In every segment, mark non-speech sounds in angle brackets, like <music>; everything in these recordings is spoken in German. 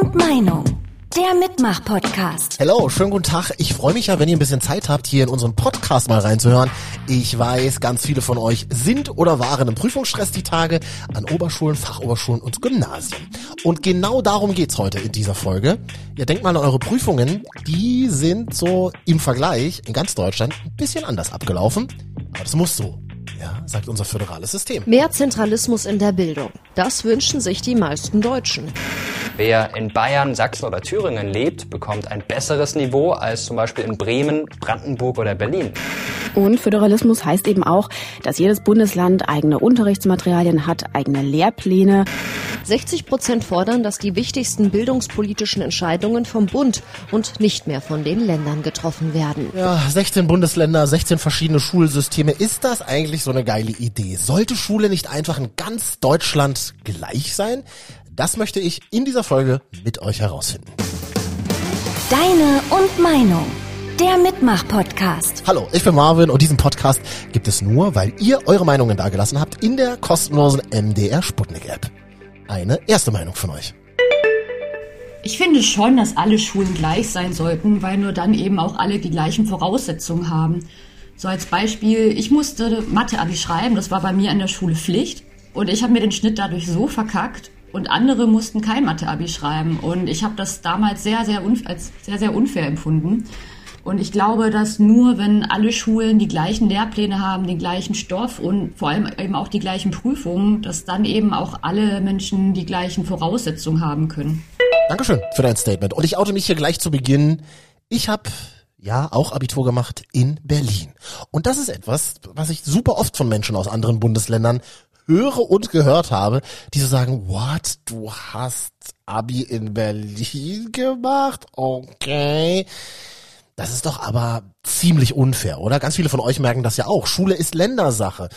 und Meinung. Der Mitmach-Podcast. Hello, schönen guten Tag. Ich freue mich ja, wenn ihr ein bisschen Zeit habt, hier in unseren Podcast mal reinzuhören. Ich weiß, ganz viele von euch sind oder waren im Prüfungsstress die Tage an Oberschulen, Fachoberschulen und Gymnasien. Und genau darum geht's heute in dieser Folge. Ihr denkt mal an eure Prüfungen. Die sind so im Vergleich in ganz Deutschland ein bisschen anders abgelaufen. Aber das muss so. Ja, sagt unser föderales System. Mehr Zentralismus in der Bildung. Das wünschen sich die meisten Deutschen. Wer in Bayern, Sachsen oder Thüringen lebt, bekommt ein besseres Niveau als zum Beispiel in Bremen, Brandenburg oder Berlin. Und Föderalismus heißt eben auch, dass jedes Bundesland eigene Unterrichtsmaterialien hat, eigene Lehrpläne. 60 Prozent fordern, dass die wichtigsten bildungspolitischen Entscheidungen vom Bund und nicht mehr von den Ländern getroffen werden. Ja, 16 Bundesländer, 16 verschiedene Schulsysteme. Ist das eigentlich so eine geile Idee? Sollte Schule nicht einfach in ganz Deutschland gleich sein? Das möchte ich in dieser Folge mit euch herausfinden. Deine und Meinung. Der Mitmach-Podcast. Hallo, ich bin Marvin und diesen Podcast gibt es nur, weil ihr eure Meinungen dagelassen habt in der kostenlosen MDR Sputnik App. Eine erste Meinung von euch. Ich finde schon, dass alle Schulen gleich sein sollten, weil nur dann eben auch alle die gleichen Voraussetzungen haben. So als Beispiel, ich musste Mathe-Abi schreiben, das war bei mir an der Schule Pflicht. Und ich habe mir den Schnitt dadurch so verkackt und andere mussten kein Mathe-Abi schreiben. Und ich habe das damals sehr, sehr als sehr, sehr unfair empfunden. Und ich glaube, dass nur wenn alle Schulen die gleichen Lehrpläne haben, den gleichen Stoff und vor allem eben auch die gleichen Prüfungen, dass dann eben auch alle Menschen die gleichen Voraussetzungen haben können. Dankeschön für dein Statement. Und ich oute mich hier gleich zu Beginn. Ich habe ja auch Abitur gemacht in Berlin. Und das ist etwas, was ich super oft von Menschen aus anderen Bundesländern höre und gehört habe, die so sagen, what, du hast Abi in Berlin gemacht? Okay. Das ist doch aber ziemlich unfair, oder? Ganz viele von euch merken das ja auch. Schule ist Ländersache.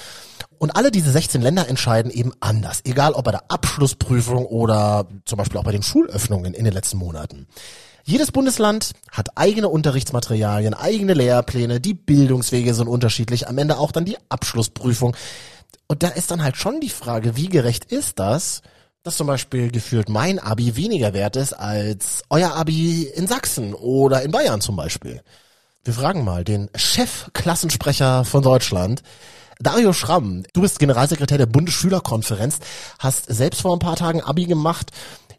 Und alle diese 16 Länder entscheiden eben anders. Egal ob bei der Abschlussprüfung oder zum Beispiel auch bei den Schulöffnungen in den letzten Monaten. Jedes Bundesland hat eigene Unterrichtsmaterialien, eigene Lehrpläne, die Bildungswege sind unterschiedlich, am Ende auch dann die Abschlussprüfung. Und da ist dann halt schon die Frage, wie gerecht ist das, dass zum Beispiel gefühlt mein Abi weniger wert ist als euer Abi in Sachsen oder in Bayern zum Beispiel. Wir fragen mal den Chefklassensprecher von Deutschland, Dario Schramm. Du bist Generalsekretär der Bundesschülerkonferenz, hast selbst vor ein paar Tagen Abi gemacht.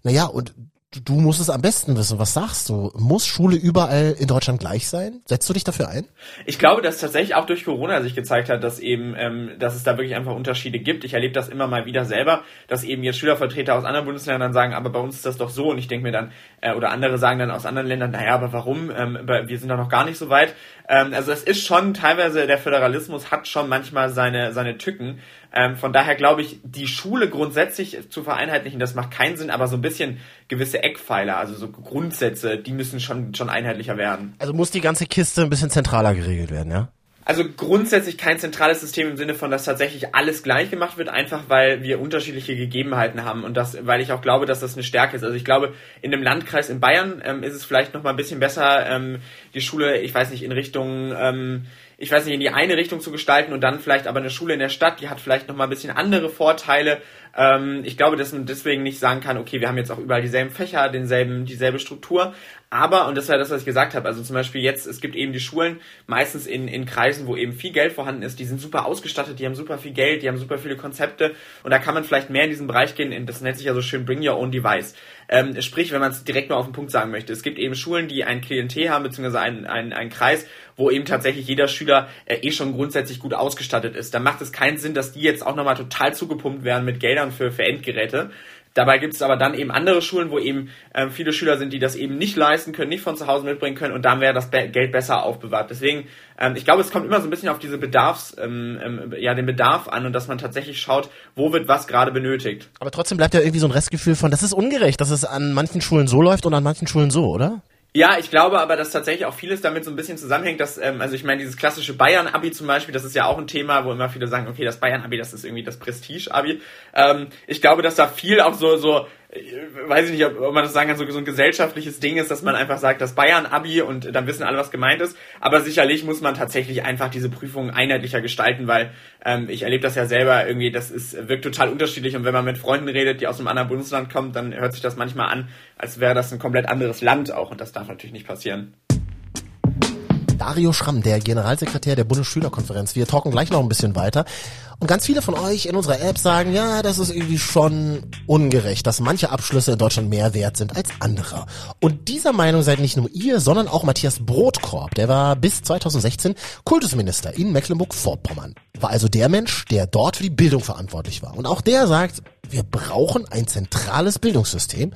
Naja, und du musst es am besten wissen. Was sagst du? Muss Schule überall in Deutschland gleich sein? Setzt du dich dafür ein? Ich glaube, dass tatsächlich auch durch Corona sich gezeigt hat, dass eben, ähm, dass es da wirklich einfach Unterschiede gibt. Ich erlebe das immer mal wieder selber, dass eben jetzt Schülervertreter aus anderen Bundesländern sagen, aber bei uns ist das doch so. Und ich denke mir dann, äh, oder andere sagen dann aus anderen Ländern, naja, aber warum? Ähm, wir sind da noch gar nicht so weit. Ähm, also es ist schon teilweise, der Föderalismus hat schon manchmal seine, seine Tücken. Ähm, von daher glaube ich, die Schule grundsätzlich zu vereinheitlichen, das macht keinen Sinn, aber so ein bisschen gewisse Eckpfeiler, also so Grundsätze, die müssen schon, schon einheitlicher werden. Also muss die ganze Kiste ein bisschen zentraler geregelt werden, ja? Also grundsätzlich kein zentrales System im Sinne von, dass tatsächlich alles gleich gemacht wird, einfach weil wir unterschiedliche Gegebenheiten haben und das, weil ich auch glaube, dass das eine Stärke ist. Also ich glaube, in einem Landkreis in Bayern ähm, ist es vielleicht noch mal ein bisschen besser, ähm, die Schule, ich weiß nicht, in Richtung ähm, ich weiß nicht, in die eine Richtung zu gestalten und dann vielleicht aber eine Schule in der Stadt, die hat vielleicht nochmal ein bisschen andere Vorteile. Ähm, ich glaube, dass man deswegen nicht sagen kann, okay, wir haben jetzt auch überall dieselben Fächer, denselben, dieselbe Struktur. Aber, und das war das, was ich gesagt habe, also zum Beispiel jetzt, es gibt eben die Schulen, meistens in, in Kreisen, wo eben viel Geld vorhanden ist, die sind super ausgestattet, die haben super viel Geld, die haben super viele Konzepte und da kann man vielleicht mehr in diesen Bereich gehen, das nennt sich ja so schön Bring Your Own Device. Ähm, sprich, wenn man es direkt nur auf den Punkt sagen möchte, es gibt eben Schulen, die ein Klientel haben, beziehungsweise einen, einen, einen Kreis, wo eben tatsächlich jeder Schüler äh, eh schon grundsätzlich gut ausgestattet ist. Da macht es keinen Sinn, dass die jetzt auch nochmal total zugepumpt werden mit Geldern für, für Endgeräte. Dabei gibt es aber dann eben andere Schulen, wo eben ähm, viele Schüler sind, die das eben nicht leisten können, nicht von zu Hause mitbringen können und dann wäre das Be Geld besser aufbewahrt. Deswegen, ähm, ich glaube, es kommt immer so ein bisschen auf diese Bedarfs, ähm, ähm, ja, den Bedarf an und dass man tatsächlich schaut, wo wird was gerade benötigt. Aber trotzdem bleibt ja irgendwie so ein Restgefühl von, das ist ungerecht, dass es an manchen Schulen so läuft und an manchen Schulen so, oder? Ja, ich glaube aber, dass tatsächlich auch vieles damit so ein bisschen zusammenhängt, dass, ähm, also ich meine, dieses klassische Bayern-Abi zum Beispiel, das ist ja auch ein Thema, wo immer viele sagen, okay, das Bayern-Abi, das ist irgendwie das Prestige-Abi. Ähm, ich glaube, dass da viel auch so, so weiß ich nicht, ob, man das sagen kann, so, so ein gesellschaftliches Ding ist, dass man einfach sagt, das Bayern-Abi und dann wissen alle, was gemeint ist. Aber sicherlich muss man tatsächlich einfach diese Prüfungen einheitlicher gestalten, weil ähm, ich erlebe das ja selber irgendwie, das ist, wirkt total unterschiedlich und wenn man mit Freunden redet, die aus einem anderen Bundesland kommen, dann hört sich das manchmal an, als wäre das ein komplett anderes Land auch und das darf natürlich nicht passieren. Dario Schramm, der Generalsekretär der Bundesschülerkonferenz. Wir talken gleich noch ein bisschen weiter. Und ganz viele von euch in unserer App sagen, ja, das ist irgendwie schon ungerecht, dass manche Abschlüsse in Deutschland mehr wert sind als andere. Und dieser Meinung seid nicht nur ihr, sondern auch Matthias Brotkorb. Der war bis 2016 Kultusminister in Mecklenburg-Vorpommern. War also der Mensch, der dort für die Bildung verantwortlich war. Und auch der sagt, wir brauchen ein zentrales Bildungssystem,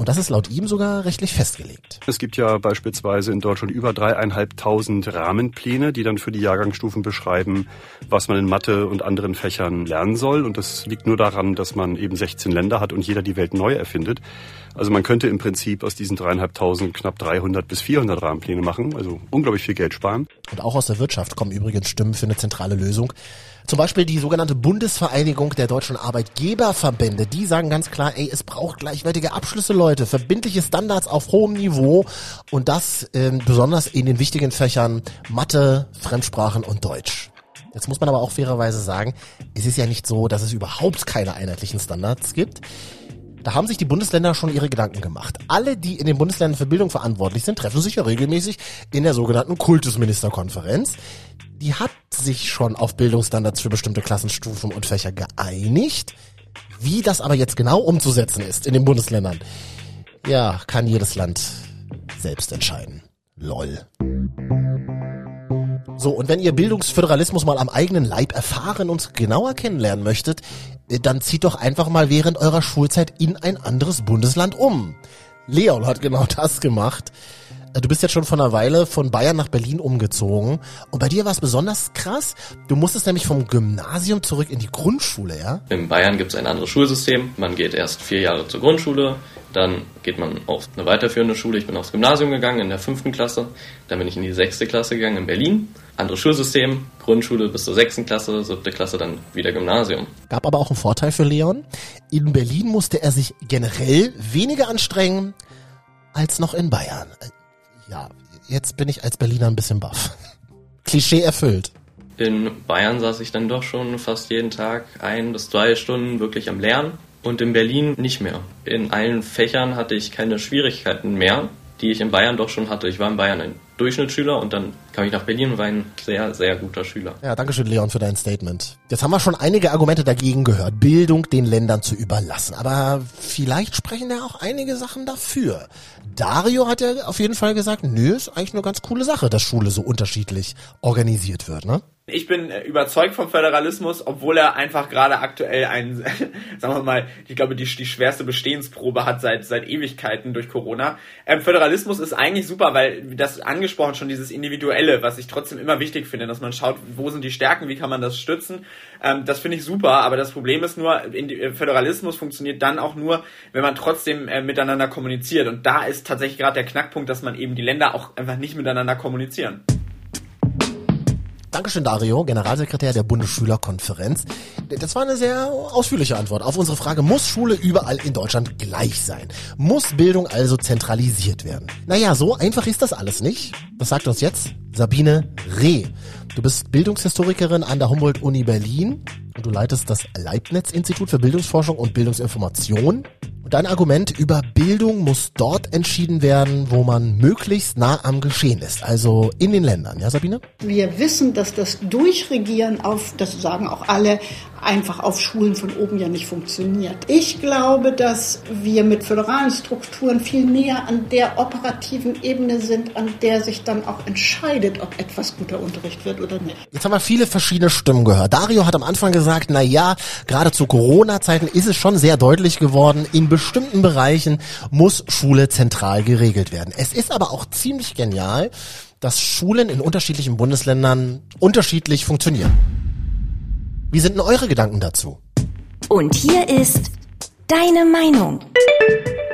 und das ist laut ihm sogar rechtlich festgelegt. Es gibt ja beispielsweise in Deutschland über dreieinhalbtausend Rahmenpläne, die dann für die Jahrgangsstufen beschreiben, was man in Mathe und anderen Fächern lernen soll. Und das liegt nur daran, dass man eben 16 Länder hat und jeder die Welt neu erfindet. Also man könnte im Prinzip aus diesen dreieinhalbtausend knapp 300 bis 400 Rahmenpläne machen, also unglaublich viel Geld sparen. Und auch aus der Wirtschaft kommen übrigens Stimmen für eine zentrale Lösung. Zum Beispiel die sogenannte Bundesvereinigung der deutschen Arbeitgeberverbände. Die sagen ganz klar, ey, es braucht gleichwertige Abschlüsse, Leute, verbindliche Standards auf hohem Niveau und das ähm, besonders in den wichtigen Fächern Mathe, Fremdsprachen und Deutsch. Jetzt muss man aber auch fairerweise sagen, es ist ja nicht so, dass es überhaupt keine einheitlichen Standards gibt. Da haben sich die Bundesländer schon ihre Gedanken gemacht. Alle, die in den Bundesländern für Bildung verantwortlich sind, treffen sich ja regelmäßig in der sogenannten Kultusministerkonferenz die hat sich schon auf Bildungsstandards für bestimmte Klassenstufen und Fächer geeinigt. Wie das aber jetzt genau umzusetzen ist in den Bundesländern, ja, kann jedes Land selbst entscheiden. Lol. So, und wenn ihr Bildungsföderalismus mal am eigenen Leib erfahren und genauer kennenlernen möchtet, dann zieht doch einfach mal während eurer Schulzeit in ein anderes Bundesland um. Leon hat genau <laughs> das gemacht. Du bist jetzt schon vor einer Weile von Bayern nach Berlin umgezogen. Und bei dir war es besonders krass. Du musstest nämlich vom Gymnasium zurück in die Grundschule, ja? In Bayern gibt es ein anderes Schulsystem. Man geht erst vier Jahre zur Grundschule, dann geht man auf eine weiterführende Schule. Ich bin aufs Gymnasium gegangen in der fünften Klasse. Dann bin ich in die sechste Klasse gegangen in Berlin. Anderes Schulsystem, Grundschule bis zur sechsten Klasse, siebte Klasse dann wieder Gymnasium. Gab aber auch einen Vorteil für Leon. In Berlin musste er sich generell weniger anstrengen als noch in Bayern. Ja, jetzt bin ich als Berliner ein bisschen baff. <laughs> Klischee erfüllt. In Bayern saß ich dann doch schon fast jeden Tag ein bis zwei Stunden wirklich am Lernen und in Berlin nicht mehr. In allen Fächern hatte ich keine Schwierigkeiten mehr die ich in Bayern doch schon hatte. Ich war in Bayern ein Durchschnittsschüler und dann kam ich nach Berlin und war ein sehr, sehr guter Schüler. Ja, danke schön, Leon, für dein Statement. Jetzt haben wir schon einige Argumente dagegen gehört, Bildung den Ländern zu überlassen. Aber vielleicht sprechen ja auch einige Sachen dafür. Dario hat ja auf jeden Fall gesagt, nö, ist eigentlich eine ganz coole Sache, dass Schule so unterschiedlich organisiert wird, ne? Ich bin äh, überzeugt vom Föderalismus, obwohl er einfach gerade aktuell ein, <laughs> sagen wir mal, ich glaube, die, die schwerste Bestehensprobe hat seit, seit Ewigkeiten durch Corona. Ähm, Föderalismus ist eigentlich super, weil das angesprochen schon dieses Individuelle, was ich trotzdem immer wichtig finde, dass man schaut, wo sind die Stärken, wie kann man das stützen. Ähm, das finde ich super, aber das Problem ist nur, äh, Föderalismus funktioniert dann auch nur, wenn man trotzdem äh, miteinander kommuniziert. Und da ist tatsächlich gerade der Knackpunkt, dass man eben die Länder auch einfach nicht miteinander kommunizieren. Dankeschön, Dario, Generalsekretär der Bundesschülerkonferenz. Das war eine sehr ausführliche Antwort auf unsere Frage, muss Schule überall in Deutschland gleich sein? Muss Bildung also zentralisiert werden? Naja, so einfach ist das alles nicht. Das sagt uns jetzt Sabine Reh. Du bist Bildungshistorikerin an der Humboldt-Uni Berlin und du leitest das Leibniz-Institut für Bildungsforschung und Bildungsinformation. Dein Argument über Bildung muss dort entschieden werden, wo man möglichst nah am Geschehen ist, also in den Ländern. Ja, Sabine? Wir wissen, dass das Durchregieren auf, das sagen auch alle, einfach auf Schulen von oben ja nicht funktioniert. Ich glaube, dass wir mit föderalen Strukturen viel näher an der operativen Ebene sind, an der sich dann auch entscheidet, ob etwas guter Unterricht wird oder nicht. Jetzt haben wir viele verschiedene Stimmen gehört. Dario hat am Anfang gesagt, na ja, gerade zu Corona-Zeiten ist es schon sehr deutlich geworden, in bestimmten Bereichen muss Schule zentral geregelt werden. Es ist aber auch ziemlich genial, dass Schulen in unterschiedlichen Bundesländern unterschiedlich funktionieren. Wie sind denn eure Gedanken dazu? Und hier ist deine Meinung.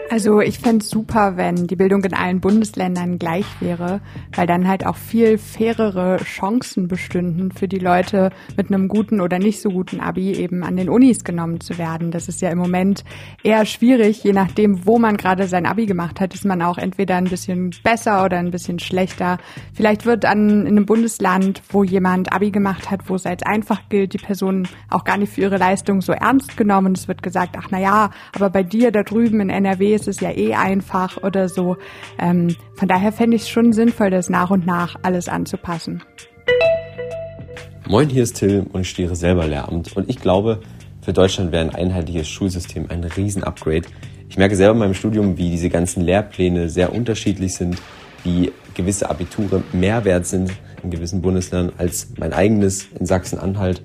Also ich fände es super, wenn die Bildung in allen Bundesländern gleich wäre, weil dann halt auch viel fairere Chancen bestünden für die Leute mit einem guten oder nicht so guten Abi eben an den Unis genommen zu werden. Das ist ja im Moment eher schwierig, je nachdem, wo man gerade sein Abi gemacht hat, ist man auch entweder ein bisschen besser oder ein bisschen schlechter. Vielleicht wird an in einem Bundesland, wo jemand Abi gemacht hat, wo es als einfach gilt, die Person auch gar nicht für ihre Leistung so ernst genommen. Es wird gesagt, ach na ja, aber bei dir da drüben in NRW ist es ja eh einfach oder so. Ähm, von daher fände ich es schon sinnvoll, das nach und nach alles anzupassen. Moin, hier ist Till und ich studiere selber Lehramt und ich glaube, für Deutschland wäre ein einheitliches Schulsystem ein Riesen-Upgrade. Ich merke selber in meinem Studium, wie diese ganzen Lehrpläne sehr unterschiedlich sind, wie gewisse Abiture mehr wert sind in gewissen Bundesländern als mein eigenes in Sachsen-Anhalt.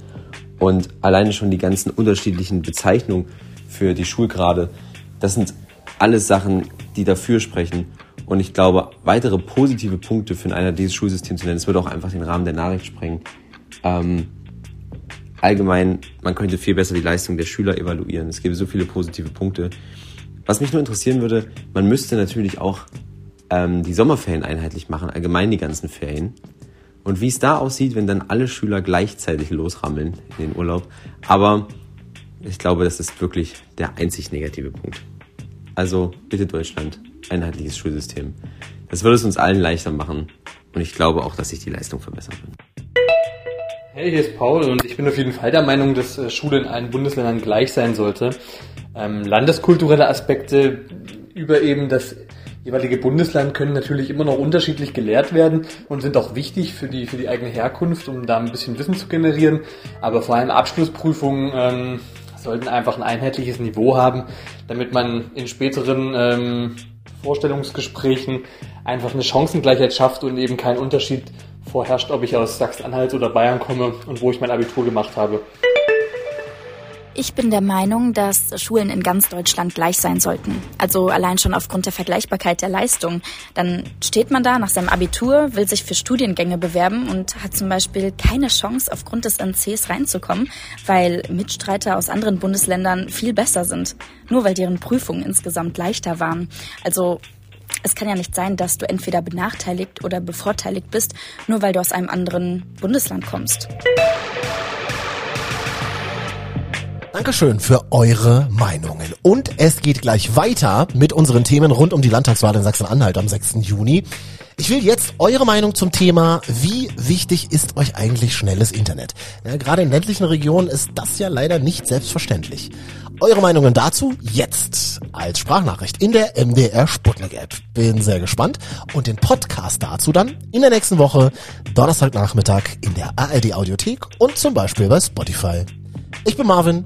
Und alleine schon die ganzen unterschiedlichen Bezeichnungen für die Schulgrade, das sind alles Sachen, die dafür sprechen. Und ich glaube, weitere positive Punkte für ein einheitliches Schulsystem zu nennen, das würde auch einfach den Rahmen der Nachricht sprengen. Ähm, allgemein, man könnte viel besser die Leistung der Schüler evaluieren. Es gäbe so viele positive Punkte. Was mich nur interessieren würde, man müsste natürlich auch ähm, die Sommerferien einheitlich machen, allgemein die ganzen Ferien. Und wie es da aussieht, wenn dann alle Schüler gleichzeitig losrammeln in den Urlaub. Aber ich glaube, das ist wirklich der einzig negative Punkt. Also bitte Deutschland, einheitliches Schulsystem. Das würde es uns allen leichter machen und ich glaube auch, dass sich die Leistung verbessern wird. Hey, hier ist Paul und ich bin auf jeden Fall der Meinung, dass äh, Schule in allen Bundesländern gleich sein sollte. Ähm, landeskulturelle Aspekte über eben das jeweilige Bundesland können natürlich immer noch unterschiedlich gelehrt werden und sind auch wichtig für die, für die eigene Herkunft, um da ein bisschen Wissen zu generieren. Aber vor allem Abschlussprüfungen ähm, sollten einfach ein einheitliches Niveau haben, damit man in späteren ähm, Vorstellungsgesprächen einfach eine Chancengleichheit schafft und eben kein Unterschied vorherrscht, ob ich aus Sachsen-Anhalt oder Bayern komme und wo ich mein Abitur gemacht habe. Ich bin der Meinung, dass Schulen in ganz Deutschland gleich sein sollten. Also allein schon aufgrund der Vergleichbarkeit der Leistung. Dann steht man da nach seinem Abitur, will sich für Studiengänge bewerben und hat zum Beispiel keine Chance, aufgrund des NCs reinzukommen, weil Mitstreiter aus anderen Bundesländern viel besser sind. Nur weil deren Prüfungen insgesamt leichter waren. Also es kann ja nicht sein, dass du entweder benachteiligt oder bevorteiligt bist, nur weil du aus einem anderen Bundesland kommst. Dankeschön für eure Meinungen. Und es geht gleich weiter mit unseren Themen rund um die Landtagswahl in Sachsen-Anhalt am 6. Juni. Ich will jetzt eure Meinung zum Thema, wie wichtig ist euch eigentlich schnelles Internet? Ja, gerade in ländlichen Regionen ist das ja leider nicht selbstverständlich. Eure Meinungen dazu jetzt als Sprachnachricht in der MDR Sputnik App. Bin sehr gespannt. Und den Podcast dazu dann in der nächsten Woche, Donnerstagnachmittag in der ARD Audiothek und zum Beispiel bei Spotify. Ich bin Marvin.